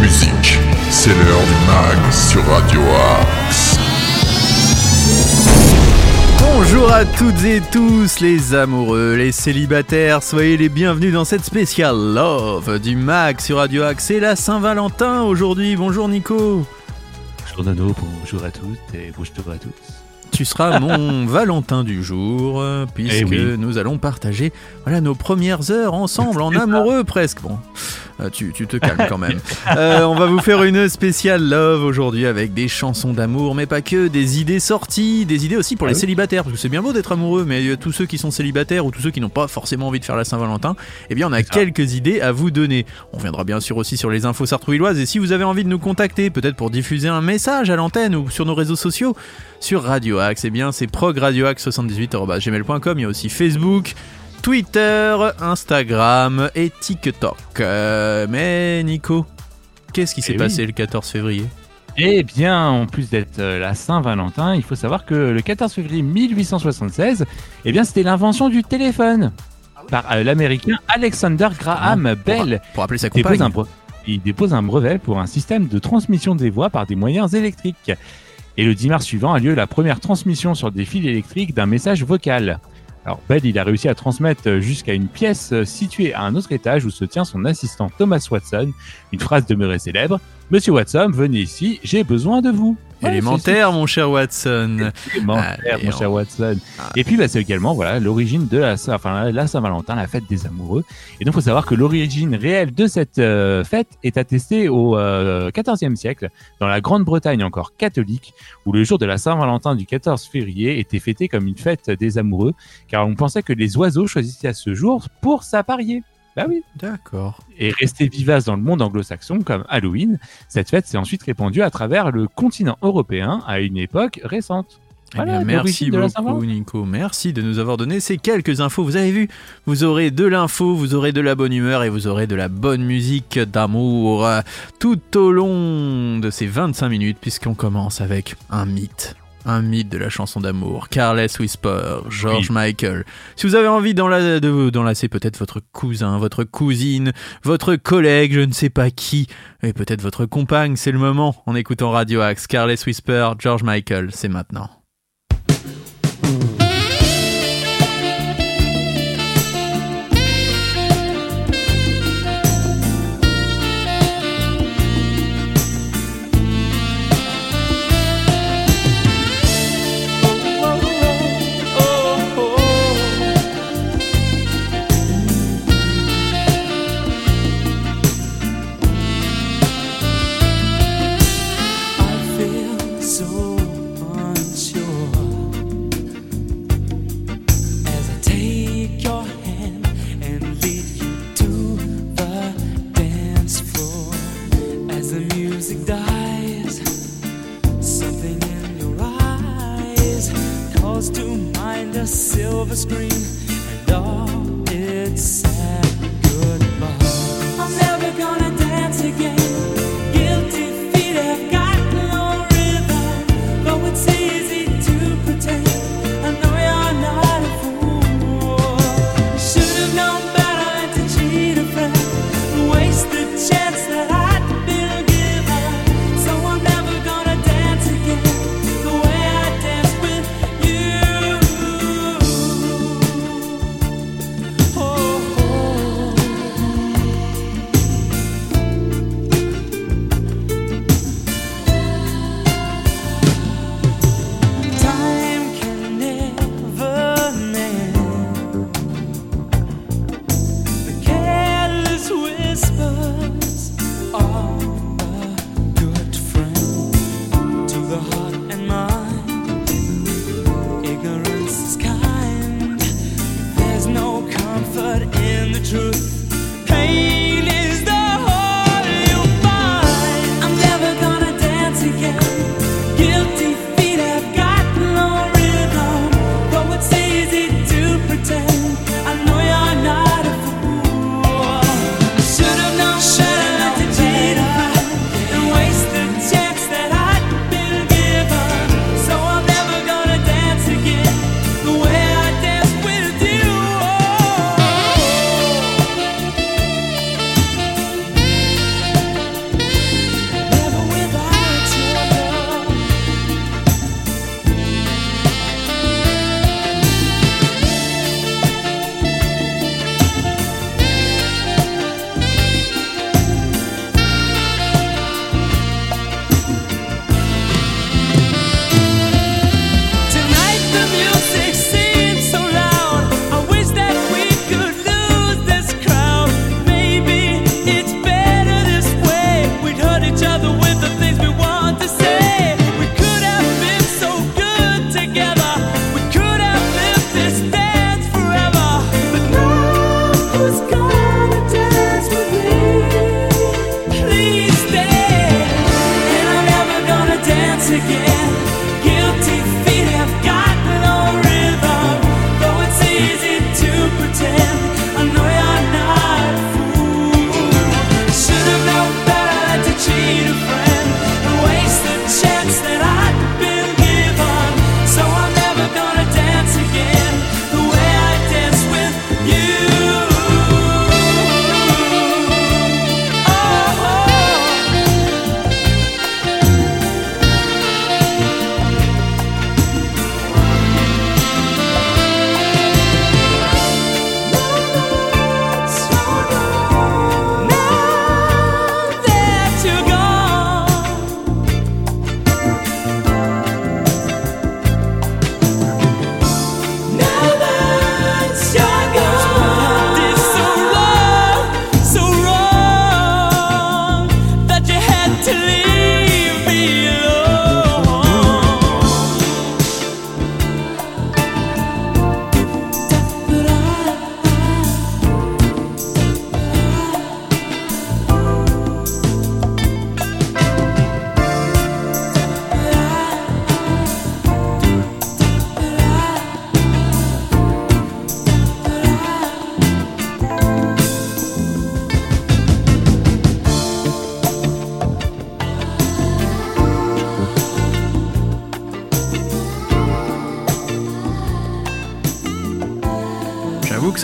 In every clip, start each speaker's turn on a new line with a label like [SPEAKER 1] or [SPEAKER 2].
[SPEAKER 1] musique. C'est l'heure du mag sur Radio Axe.
[SPEAKER 2] Bonjour à toutes et tous les amoureux, les célibataires, soyez les bienvenus dans cette spéciale Love du mag sur Radio Axe. C'est la Saint-Valentin aujourd'hui. Bonjour Nico.
[SPEAKER 3] Bonjour Nono, bonjour à toutes et bonjour à tous.
[SPEAKER 2] Tu seras mon Valentin du jour, euh, puisque
[SPEAKER 3] Eh oui.
[SPEAKER 2] nous allons partager voilà, nos premières heures ensemble, en amoureux presque. Bon, euh, tu, tu te calmes quand même. Euh, on va vous faire une spéciale love aujourd'hui avec des chansons d'amour, mais pas que, des idées sorties, des idées aussi pour
[SPEAKER 3] Ah
[SPEAKER 2] les
[SPEAKER 3] oui.
[SPEAKER 2] célibataires, parce que c'est bien beau d'être amoureux, mais euh, tous ceux qui sont célibataires ou tous ceux qui n'ont pas forcément envie de faire la Saint-Valentin, eh bien on a
[SPEAKER 3] ça.
[SPEAKER 2] quelques idées à vous donner. On viendra bien sûr aussi sur les infos sartrouilloises, et si vous avez envie de nous contacter, peut-être pour diffuser un message à l'antenne ou sur nos réseaux sociaux, sur Radio Axe, eh bien c'est progradioaxe78.gmail.com, il y a aussi Facebook, Twitter, Instagram et TikTok. Euh, mais Nico, qu'est-ce qui s'est
[SPEAKER 3] Eh oui.
[SPEAKER 2] passé le 14 février?
[SPEAKER 3] Eh bien, en plus d'être euh, la Saint-Valentin, il faut savoir que le 14 février 1876, eh bien, c'était l'invention du téléphone par euh, l'américain Alexander Graham Bell.
[SPEAKER 2] Pour appeler sa
[SPEAKER 3] dépose
[SPEAKER 2] compagne
[SPEAKER 3] un il dépose un brevet pour un système de transmission des voix par des moyens électriques. Et le 10 mars suivant a lieu la première transmission sur des fils électriques d'un message vocal. Alors Bell, il a réussi à transmettre jusqu'à une pièce euh, située à un autre étage où se tient son assistant Thomas Watson. Une phrase demeurée célèbre Monsieur Watson, venez ici, j'ai besoin de vous.
[SPEAKER 2] Élémentaire, mon cher Watson.
[SPEAKER 3] élémentaire,
[SPEAKER 2] Ah,
[SPEAKER 3] mon cher
[SPEAKER 2] on-
[SPEAKER 3] Watson.
[SPEAKER 2] Ah.
[SPEAKER 3] Et puis, bah, c'est également voilà l'origine de la, Saint- enfin, la Saint-Valentin, la fête des amoureux. Et donc, il faut savoir que l'origine réelle de cette euh, fête est attestée au euh, XIVe siècle, dans la Grande-Bretagne encore catholique, où le jour de la Saint-Valentin du 14 février était fêté comme une fête des amoureux, car on pensait que les oiseaux choisissaient à ce jour pour s'apparier. Bah oui.
[SPEAKER 2] D'accord.
[SPEAKER 3] Et restée vivace dans le monde anglo-saxon comme Halloween, cette fête s'est ensuite répandue à travers le continent européen à une époque récente.
[SPEAKER 2] Eh bien, merci beaucoup. Nico. Merci de nous avoir donné ces quelques infos. Vous avez vu, vous aurez de l'info, vous aurez de la bonne humeur et vous aurez de la bonne musique d'amour euh, tout au long de ces 25 minutes, puisqu'on commence avec un mythe. Un mythe de la chanson d'amour. Carless Whisper, George Michael. Si vous avez envie d'enla- de- d'enlacer peut-être votre cousin, votre cousine, votre collègue, je ne sais pas qui, et peut-être votre compagne, c'est le moment en écoutant Radio Axe. Carless Whisper, George Michael, c'est maintenant.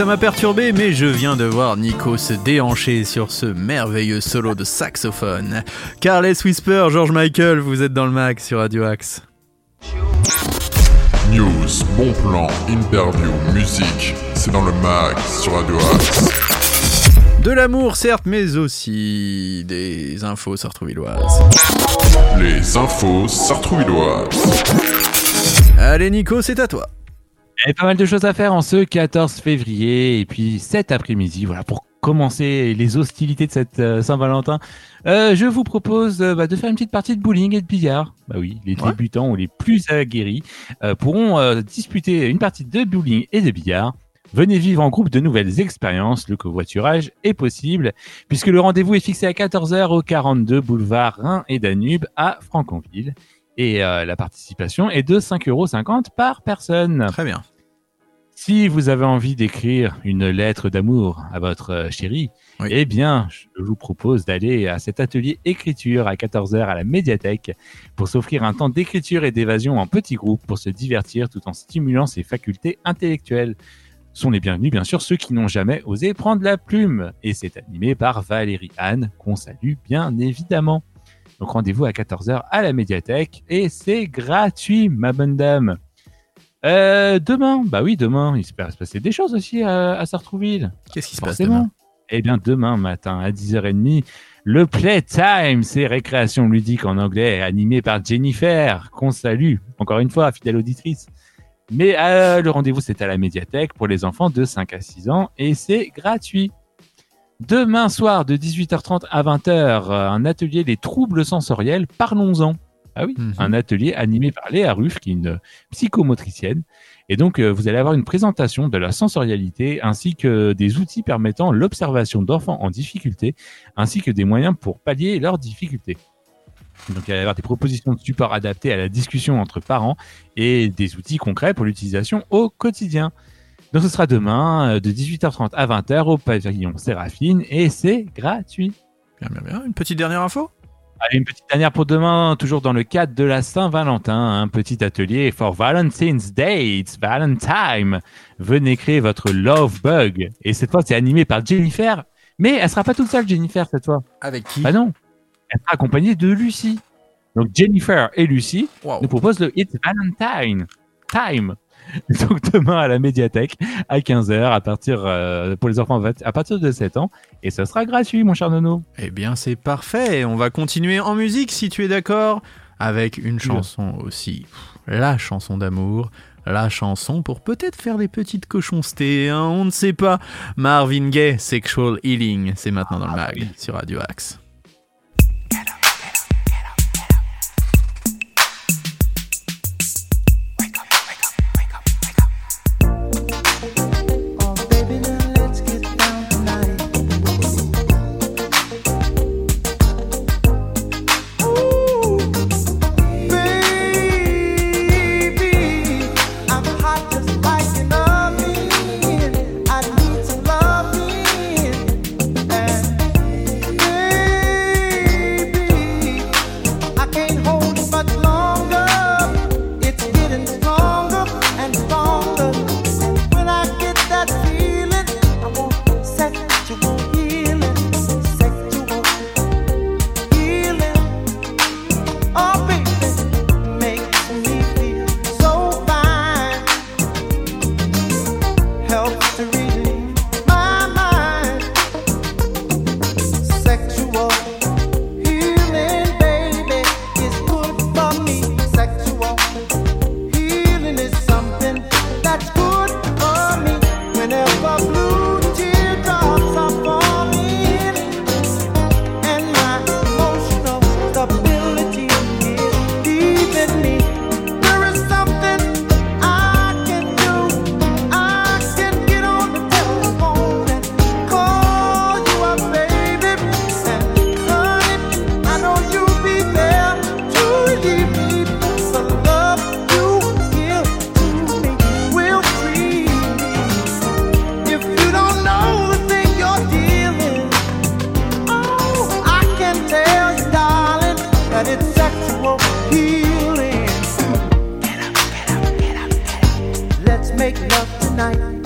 [SPEAKER 4] Ça m'a perturbé, mais je viens de voir Nico se déhancher sur ce merveilleux solo de saxophone. Carles Whisper, George Michael, vous êtes dans le mag sur Radio Axe.
[SPEAKER 1] News, bon plan, interview, musique, c'est dans le mag sur Radio Axe.
[SPEAKER 4] De l'amour, certes, mais aussi des infos sartrouvilloises.
[SPEAKER 1] Les infos sartrouvilloises.
[SPEAKER 4] Allez Nico, c'est à toi.
[SPEAKER 3] Il y a pas mal de choses à faire en ce 14 février et puis cet après-midi, voilà, pour commencer les hostilités de cette euh, Saint-Valentin. Euh, je vous propose euh, bah, de faire une petite partie de bowling et de billard. Bah oui, les
[SPEAKER 4] Ouais.
[SPEAKER 3] débutants ou les plus aguerris euh, pourront euh, disputer une partie de bowling et de billard. Venez vivre en groupe de nouvelles expériences, le covoiturage est possible, puisque le rendez-vous est fixé à 14h au 42 boulevard Rhin et Danube à Franconville. Et euh, la participation est de 5,50€ par personne.
[SPEAKER 4] Très bien.
[SPEAKER 3] Si vous avez envie d'écrire une lettre d'amour à votre euh, chérie,
[SPEAKER 4] Oui.
[SPEAKER 3] eh bien, je vous propose d'aller à cet atelier écriture à 14h à la médiathèque pour s'offrir un temps d'écriture et d'évasion en petits groupes pour se divertir tout en stimulant ses facultés intellectuelles. Sont les bienvenus, bien sûr, ceux qui n'ont jamais osé prendre la plume. Et c'est animé par Valérie Anne, qu'on salue bien évidemment. Donc rendez-vous à 14h à la médiathèque et c'est gratuit, ma bonne dame. Euh, demain, bah oui, demain, il se peut se passer des choses aussi à, à Sartrouville.
[SPEAKER 4] Qu'est-ce qui se passe demain?
[SPEAKER 3] Eh bien, demain matin à 10h30, le Playtime, c'est récréation ludique en anglais, animé par Jennifer, qu'on salue, encore une fois, fidèle auditrice. Mais euh, le rendez-vous, c'est à la médiathèque pour les enfants de 5 à 6 ans et c'est gratuit. Demain soir, de 18h30 à 20h, euh, un atelier Les troubles sensoriels, parlons-en. Ah oui,
[SPEAKER 4] Mhm.
[SPEAKER 3] un atelier animé par Léa Ruff, qui est une psychomotricienne. Et donc, euh, vous allez avoir une présentation de la sensorialité ainsi que des outils permettant l'observation d'enfants en difficulté, ainsi que des moyens pour pallier leurs difficultés. Donc, il va y avoir des propositions de support adaptées à la discussion entre parents et des outils concrets pour l'utilisation au quotidien. Donc, ce sera demain euh, de 18h30 à 20h au pavillon Séraphine et c'est gratuit.
[SPEAKER 4] Bien, bien, bien. Une petite dernière info?
[SPEAKER 3] Allez, une petite dernière pour demain, toujours dans le cadre de la Saint-Valentin, un petit atelier for Valentine's Dates, Valentine. Venez créer votre love bug. Et cette fois, c'est animé par Jennifer. Mais elle sera pas toute seule, Jennifer, cette fois.
[SPEAKER 4] Avec qui?
[SPEAKER 3] Bah non. Elle sera accompagnée de Lucie. Donc Jennifer et Lucie nous proposent le It's Valentine Time. Donc demain à la médiathèque à 15h à partir euh, pour les enfants à partir de 7 ans et ça sera gratuit mon cher Nono.
[SPEAKER 4] Eh bien, c'est parfait. On va continuer en musique si tu es d'accord. Avec une chanson aussi. La chanson d'amour. La chanson pour peut-être faire des petites cochonstés. hein, on ne sait pas. Marvin Gaye, Sexual Healing. C'est maintenant dans le mag sur Radio Axe.
[SPEAKER 5] Make love tonight.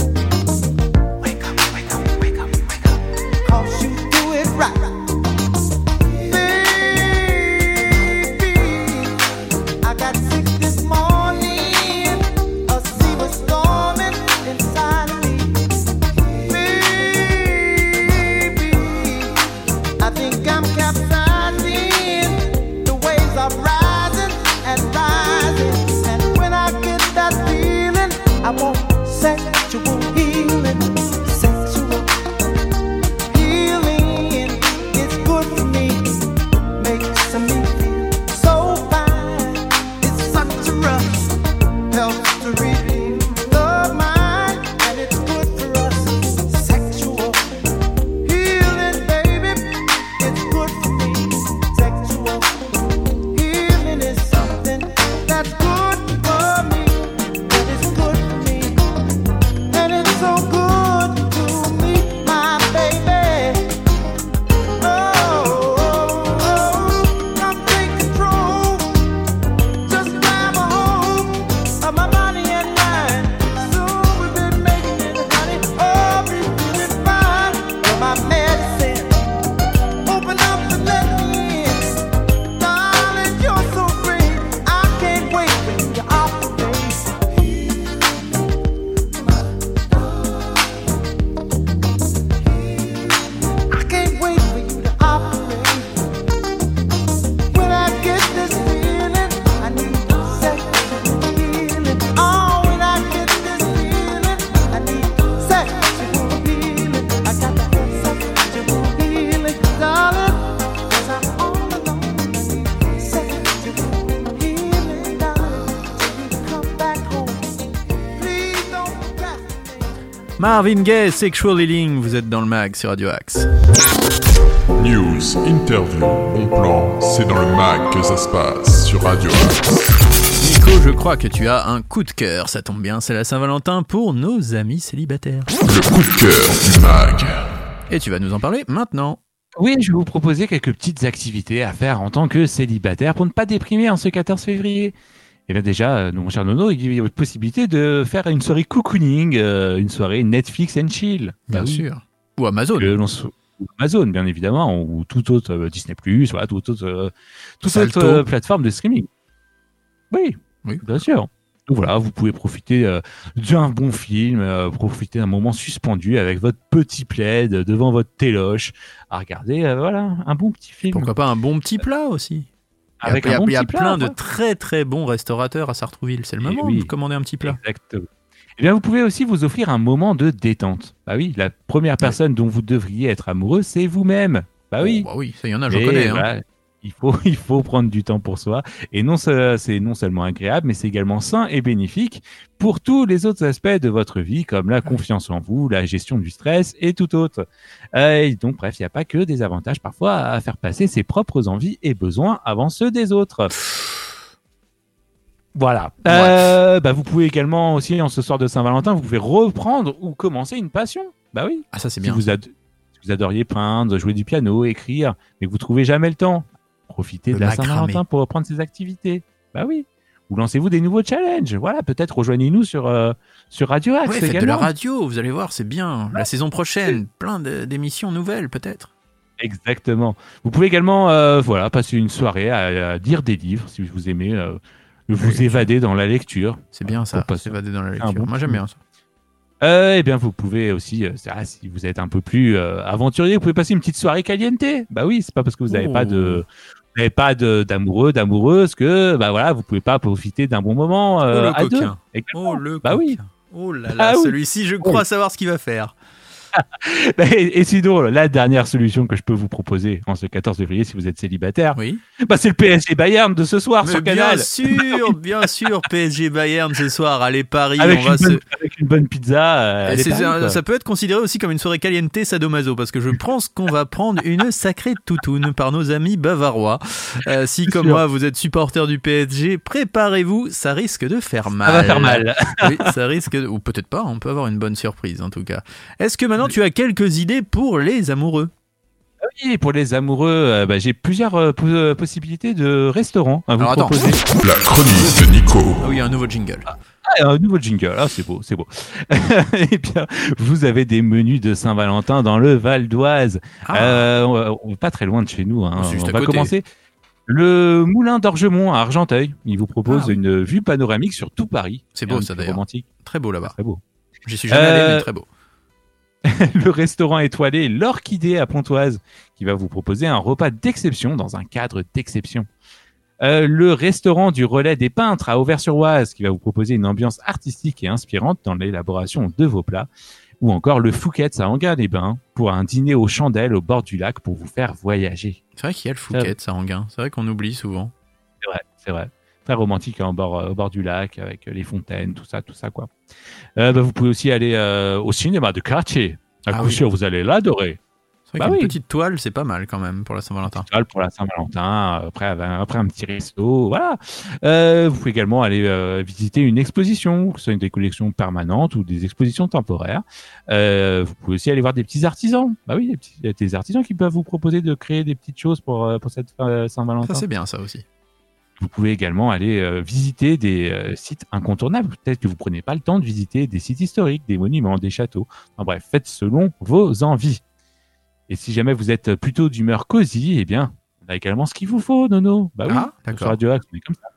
[SPEAKER 2] Marvin Gaye, Sexual Healing, vous êtes dans le mag sur Radio Axe.
[SPEAKER 1] News, interview, bon plan, c'est dans le mag que ça se passe sur Radio Axe.
[SPEAKER 2] Nico, je crois que tu as un coup de cœur, ça tombe bien, c'est la Saint-Valentin pour nos amis célibataires.
[SPEAKER 1] Le coup de cœur du mag.
[SPEAKER 2] Et tu vas nous en parler maintenant.
[SPEAKER 3] Oui, je vais vous proposer quelques petites activités à faire en tant que célibataire pour ne pas déprimer en ce 14 février. Et bien déjà, euh, mon cher Nono, il y a possibilité de faire une soirée cocooning, euh, une soirée Netflix and chill.
[SPEAKER 2] Bien
[SPEAKER 3] Bah oui.
[SPEAKER 2] sûr. Ou Amazon.
[SPEAKER 3] Amazon, bien évidemment, ou tout autre euh, Disney+, voilà, toute autre, toute autre plateforme de streaming. Oui,
[SPEAKER 2] Oui.
[SPEAKER 3] bien sûr. Donc voilà, vous pouvez profiter euh, d'un bon film, euh, profiter d'un moment suspendu avec votre petit plaid devant votre téloche, à regarder, euh, voilà, un bon petit film.
[SPEAKER 2] Pourquoi pas un bon petit plat aussi
[SPEAKER 3] Avec un bon
[SPEAKER 2] il y a plein de très très bons restaurateurs à Sartrouville. C'est le
[SPEAKER 3] Eh
[SPEAKER 2] moment
[SPEAKER 3] oui.
[SPEAKER 2] de commander un petit plat.
[SPEAKER 3] Exactement. Eh bien, vous pouvez aussi vous offrir un moment de détente. Bah oui, la première personne dont vous devriez être amoureux, c'est vous-même. Bah oui.
[SPEAKER 2] Oh, bah oui, ça y en a, je
[SPEAKER 3] Et
[SPEAKER 2] connais. hein.
[SPEAKER 3] Il faut, il faut prendre du temps pour soi. Et non, ce- c'est non seulement agréable, mais c'est également sain et bénéfique pour tous les autres aspects de votre vie, comme la confiance en vous, la gestion du stress et tout autre. Euh, et donc, bref, il n'y a pas que des avantages parfois à faire passer ses propres envies et besoins avant ceux des autres. Voilà. Euh, bah, vous pouvez également aussi, en ce soir de Saint-Valentin, vous pouvez reprendre ou commencer une passion. Bah oui.
[SPEAKER 2] Ah, ça c'est
[SPEAKER 3] Si
[SPEAKER 2] bien.
[SPEAKER 3] vous, ad- si vous adoriez peindre, jouer du piano, écrire, mais que vous trouvez jamais le temps, profitez
[SPEAKER 2] Le
[SPEAKER 3] de la. Saint-Valentin pour reprendre ces activités. Bah oui. Ou lancez-vous des nouveaux challenges. Voilà, peut-être rejoignez-nous sur, euh, sur Radio Axe
[SPEAKER 2] Ouais, faites de la
[SPEAKER 3] également.
[SPEAKER 2] radio, vous allez voir, c'est bien. La saison prochaine, plein d'émissions nouvelles peut-être.
[SPEAKER 3] Exactement. Vous pouvez également euh, voilà, passer une soirée à, à lire des livres si vous aimez euh, vous évader dans la lecture.
[SPEAKER 2] C'est bien ça,
[SPEAKER 3] passer
[SPEAKER 2] s'évader dans la lecture.
[SPEAKER 3] bon
[SPEAKER 2] Moi j'aime bien ça.
[SPEAKER 3] Euh, eh bien, vous pouvez aussi, euh, si vous êtes un peu plus euh, aventurier, vous pouvez passer une petite soirée caliente. Bah oui, c'est pas parce que vous n'avez
[SPEAKER 2] Oh.
[SPEAKER 3] pas de, vous n'avez pas de d'amoureux, d'amoureuse que, bah voilà, vous pouvez pas profiter d'un bon moment
[SPEAKER 2] Oh le
[SPEAKER 3] à deux.
[SPEAKER 2] Oh le
[SPEAKER 3] Bah oui.
[SPEAKER 2] Oh là là,
[SPEAKER 3] Ah
[SPEAKER 2] celui-ci, je crois savoir ce qu'il va faire.
[SPEAKER 3] Et, et sinon, la dernière solution que je peux vous proposer en ce 14 février, si vous êtes célibataire,
[SPEAKER 2] Oui.
[SPEAKER 3] bah c'est le PSG Bayern de ce soir
[SPEAKER 2] Mais
[SPEAKER 3] sur
[SPEAKER 2] bien
[SPEAKER 3] Canal.
[SPEAKER 2] sûr, bien sûr, PSG Bayern ce soir, allez Paris,
[SPEAKER 3] Avec
[SPEAKER 2] on
[SPEAKER 3] une,
[SPEAKER 2] va
[SPEAKER 3] bonne,
[SPEAKER 2] se.
[SPEAKER 3] avec une bonne pizza. euh, Paris,
[SPEAKER 2] ça, peut être considéré aussi comme une soirée caliente sadomaso parce que je pense qu'on va prendre une sacrée toutoune par nos amis bavarois. Euh, si comme
[SPEAKER 3] sûr.
[SPEAKER 2] moi vous êtes supporter du PSG, préparez-vous, ça risque de faire mal.
[SPEAKER 3] Ça va faire mal.
[SPEAKER 2] oui, ça risque de... ou peut-être pas, on peut avoir une bonne surprise en tout cas. Est-ce que maintenant tu as quelques idées pour les amoureux
[SPEAKER 3] Oui, pour les amoureux, euh, bah, j'ai plusieurs euh, po- euh, possibilités de restaurants à vous
[SPEAKER 2] Alors, attends.
[SPEAKER 3] proposer.
[SPEAKER 1] La chronique de Nico.
[SPEAKER 2] Ah oui, un nouveau jingle.
[SPEAKER 3] Ah, un nouveau jingle, ah, c'est beau, c'est beau. Eh bien, vous avez des menus de Saint-Valentin dans le Val d'Oise.
[SPEAKER 2] Ah,
[SPEAKER 3] Euh, pas très loin de chez nous. Hein. On va
[SPEAKER 2] côté.
[SPEAKER 3] commencer. Le Moulin d'Orgemont à Argenteuil. Il vous propose
[SPEAKER 2] Ah,
[SPEAKER 3] une vue panoramique sur tout Paris.
[SPEAKER 2] C'est beau, ça, d'ailleurs.
[SPEAKER 3] Romantique,
[SPEAKER 2] très beau là-bas.
[SPEAKER 3] très beau.
[SPEAKER 2] J'y suis jamais allé, mais très beau.
[SPEAKER 3] le restaurant étoilé L'Orchidée à Pontoise, qui va vous proposer un repas d'exception dans un cadre d'exception. Euh, le restaurant du Relais des Peintres à Auvers-sur-Oise, qui va vous proposer une ambiance artistique et inspirante dans l'élaboration de vos plats. Ou encore le Fouquet's à Anguin-les-Bains pour un dîner aux chandelles au bord du lac pour vous faire voyager.
[SPEAKER 2] C'est vrai qu'il y a le Fouquet, ça, Anguin. C'est vrai qu'on oublie souvent.
[SPEAKER 3] C'est vrai, c'est vrai. Très romantique hein, au, bord, euh, au bord du lac avec euh, les fontaines, tout ça, tout ça quoi. Euh, bah, vous pouvez aussi aller euh, au cinéma de quartier. À
[SPEAKER 2] Ah
[SPEAKER 3] coup
[SPEAKER 2] oui.
[SPEAKER 3] sûr, vous allez l'adorer.
[SPEAKER 2] C'est vrai
[SPEAKER 3] Bah oui.
[SPEAKER 2] petite toile, c'est pas mal quand même pour la Saint-Valentin.
[SPEAKER 3] Toile pour la Saint-Valentin, après, un petit resto, voilà. Euh, vous pouvez également aller visiter une exposition, que ce soit des collections permanentes ou des expositions temporaires. Vous pouvez aussi aller voir des petits artisans. Bah oui, des, petits, des artisans qui peuvent vous proposer de créer des petites choses pour, pour cette Saint-Valentin.
[SPEAKER 2] Ça, c'est bien ça aussi.
[SPEAKER 3] Vous pouvez également aller euh, visiter des euh, sites incontournables. Peut-être que vous prenez pas le temps de visiter des sites historiques, des monuments, des châteaux. Enfin, bref, faites selon vos envies. Et si jamais vous êtes plutôt d'humeur cosy, eh bien, on a également ce qu'il vous faut, Nono. Bah oui,
[SPEAKER 2] Ah,
[SPEAKER 3] sur. Radio Axe, on est comme ça.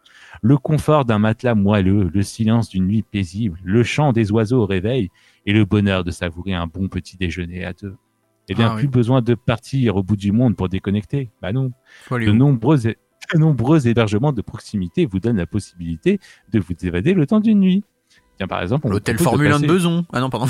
[SPEAKER 3] Le confort d'un matelas moelleux, le silence d'une nuit paisible, le chant des oiseaux au réveil et le bonheur de savourer un bon petit déjeuner à deux. Eh bien,
[SPEAKER 2] Ah oui.
[SPEAKER 3] plus besoin de partir au bout du monde pour déconnecter. Bah non. De nombreux, de nombreux hébergements de proximité vous donnent la possibilité de vous évader le temps d'une nuit. Tiens, par exemple,
[SPEAKER 2] L'hôtel Formule 1 de
[SPEAKER 3] passer-
[SPEAKER 2] Beson. Ah non, pardon.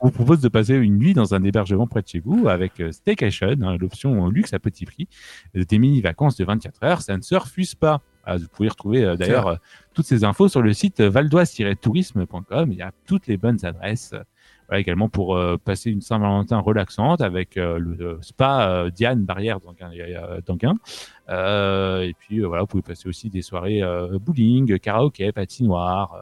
[SPEAKER 3] on vous propose de passer une nuit dans un hébergement près de chez vous avec euh, Staycation, hein, l'option luxe à petit prix, euh, des mini-vacances de 24 heures, ça ne se refuse pas. Ah, vous pouvez retrouver euh, d'ailleurs euh, toutes ces infos sur le site valdoise-tourisme.com. Il y a toutes les bonnes adresses. Voilà, également pour euh, passer une Saint-Valentin relaxante avec euh, le euh, spa Diane Barrière d'Anguin. euh, d'Anguin. Et puis voilà, vous pouvez passer aussi des soirées bowling, karaoké, patinoire.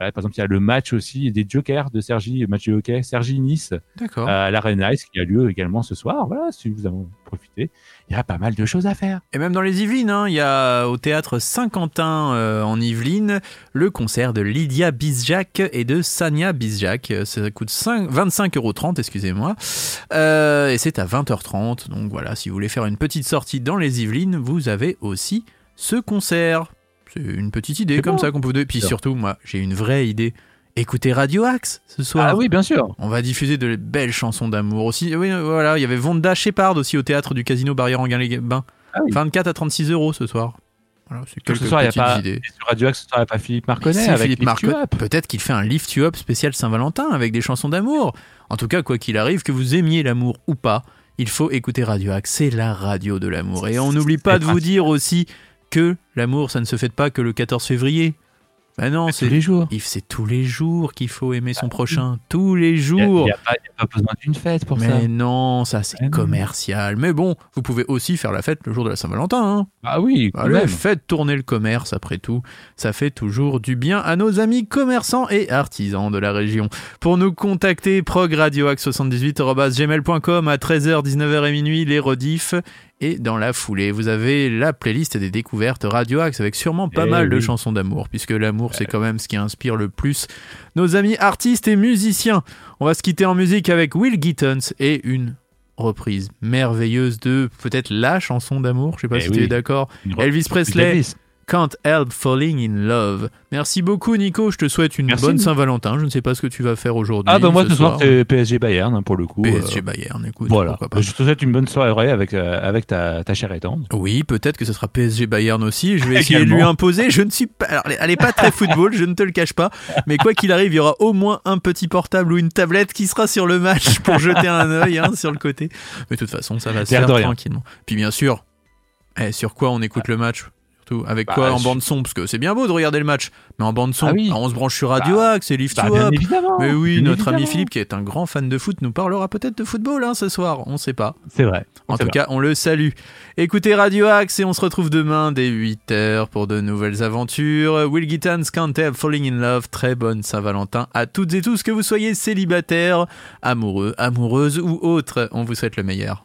[SPEAKER 3] Euh, voilà, par exemple, il y a le match aussi des Jokers de Sergi, match de hockey, Sergi Nice
[SPEAKER 2] D'accord.
[SPEAKER 3] à l'Arena Ice qui a lieu également ce soir. Voilà, si vous en profitez, il y a pas mal de choses à faire.
[SPEAKER 2] Et même dans les Yvelines, hein, il y a au théâtre Saint-Quentin euh, en Yvelines le concert de Lydia Bizjac et de Sania Bizjac. Euh, Ça coûte 5 25,30 euros, excusez-moi. Euh, et c'est à 20h30. Donc voilà, si vous voulez faire une petite sortie dans les Yvelines, vous avez aussi ce concert. C'est une petite idée comme
[SPEAKER 3] bon.
[SPEAKER 2] ça qu'on peut donner. Puis surtout, moi, j'ai une vraie idée. Écoutez Radio Axe ce soir.
[SPEAKER 3] Ah oui, bien sûr.
[SPEAKER 2] On va diffuser de belles chansons d'amour aussi. Oui, euh, voilà, il y avait Vonda Shepard aussi au théâtre du Casino Barrière en les bains
[SPEAKER 3] Ah oui.
[SPEAKER 2] 24 à 36 euros ce soir. Voilà, c'est
[SPEAKER 3] Ce
[SPEAKER 2] quelques
[SPEAKER 3] soir, il n'y a
[SPEAKER 2] petites
[SPEAKER 3] pas.
[SPEAKER 2] idées.
[SPEAKER 3] Sur Radio Axe, ce soir, il n'y a pas Philippe Marconnet avec
[SPEAKER 2] Philippe
[SPEAKER 3] Lift
[SPEAKER 2] Marco-
[SPEAKER 3] You Up.
[SPEAKER 2] peut-être qu'il fait un Lift You Up spécial Saint-Valentin avec des chansons d'amour. En tout cas, quoi qu'il arrive, que vous aimiez l'amour ou pas, il faut écouter Radio Axe. C'est la radio de l'amour. Et on n'oublie pas de vous dire aussi que l'amour, ça ne se fait pas que le 14 février. Ben non,
[SPEAKER 3] Tous
[SPEAKER 2] c'est
[SPEAKER 3] les jours.
[SPEAKER 2] C'est tous les jours qu'il faut aimer son prochain. Tous les
[SPEAKER 3] Il n'y
[SPEAKER 2] jours.
[SPEAKER 3] a, il y a pas besoin d'une fête pour ça.
[SPEAKER 2] Mais non, ça c'est commercial. Mais bon, vous pouvez aussi faire la fête le jour de la Saint-Valentin. Hein.
[SPEAKER 3] Ah oui, quand
[SPEAKER 2] Allez,
[SPEAKER 3] même.
[SPEAKER 2] faites tourner le commerce après tout. Ça fait toujours du bien à nos amis commerçants et artisans de la région. Pour nous contacter, progradioax78.gmail.com à 13h, 19h et minuit, les rediffs. Et dans la foulée, vous avez la playlist des découvertes Radio Axe avec sûrement pas
[SPEAKER 3] Eh
[SPEAKER 2] mal de chansons d'amour, puisque l'amour c'est quand même ce qui inspire le plus nos amis artistes et musiciens. On va se quitter en musique avec Will Gittens et une reprise merveilleuse de peut-être la chanson d'amour, je sais pas
[SPEAKER 3] Eh
[SPEAKER 2] si
[SPEAKER 3] oui.
[SPEAKER 2] tu es d'accord. Elvis Presley,
[SPEAKER 3] Elvis.
[SPEAKER 2] Can't Help Falling in Love. Merci beaucoup Nico, je te souhaite une
[SPEAKER 3] Merci.
[SPEAKER 2] bonne Saint-Valentin. Je ne sais pas ce que tu vas faire aujourd'hui.
[SPEAKER 3] Ah bah moi ce soir c'est PSG Bayern hein, pour le coup.
[SPEAKER 2] PSG
[SPEAKER 3] euh,
[SPEAKER 2] Bayern, écoute,
[SPEAKER 3] Voilà.
[SPEAKER 2] pas.
[SPEAKER 3] Je te souhaite une bonne soirée avec euh, avec ta ta chère tendre.
[SPEAKER 2] Oui, peut-être que ce sera PSG Bayern aussi. Je vais essayer de lui imposer. Je ne suis pas. Alors, elle est pas très football, je ne te le cache pas. Mais quoi qu'il arrive, il y aura au moins un petit portable ou une tablette qui sera sur le match pour jeter un œil hein, sur le côté. Mais de toute façon, ça va se faire
[SPEAKER 3] de rien.
[SPEAKER 2] tranquillement. Puis bien sûr, eh, sur quoi on écoute le match? Surtout, avec
[SPEAKER 3] Bah,
[SPEAKER 2] quoi en
[SPEAKER 3] je-
[SPEAKER 2] bande son Parce que c'est bien beau de regarder le match, mais en bande son,
[SPEAKER 3] Ah oui.
[SPEAKER 2] on se branche sur Radio
[SPEAKER 3] Bah,
[SPEAKER 2] Axe et Lift
[SPEAKER 3] Bah,
[SPEAKER 2] Up.
[SPEAKER 3] évidemment.
[SPEAKER 2] Mais oui,
[SPEAKER 3] Bien
[SPEAKER 2] notre ami. Philippe, qui est un grand fan de foot, nous parlera peut-être de football hein, ce soir. On sait pas.
[SPEAKER 3] C'est vrai.
[SPEAKER 2] En tout
[SPEAKER 3] vrai.
[SPEAKER 2] cas, on le salue. Écoutez Radio Axe et on se retrouve demain dès 8h pour de nouvelles aventures. Will Gittans, Can't Help Falling in Love. Très bonne Saint-Valentin à toutes et tous, que vous soyez célibataires, amoureux, amoureuses ou autres. On vous souhaite le meilleur.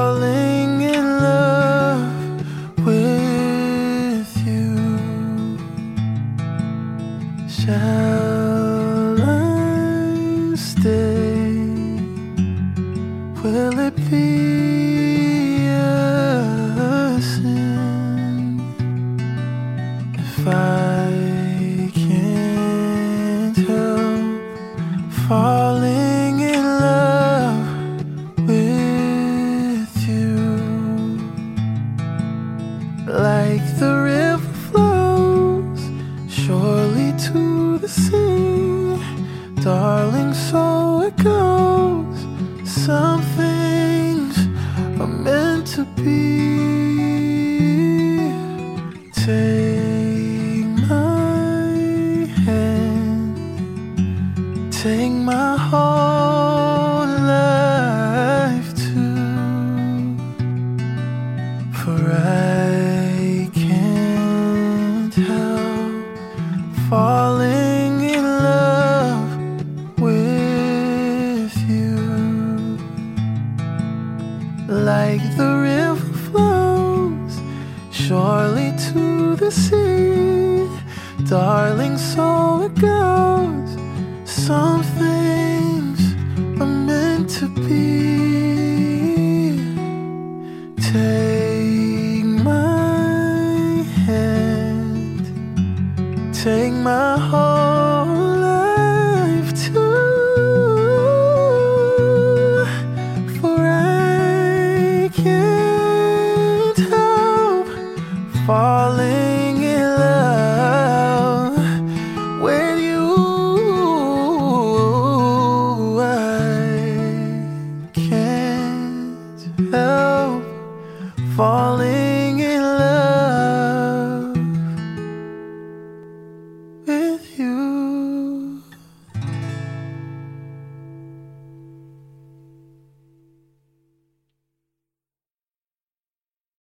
[SPEAKER 6] something.